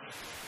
you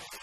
Thank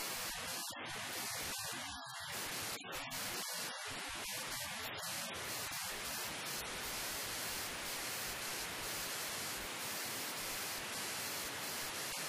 よろしくお願いします。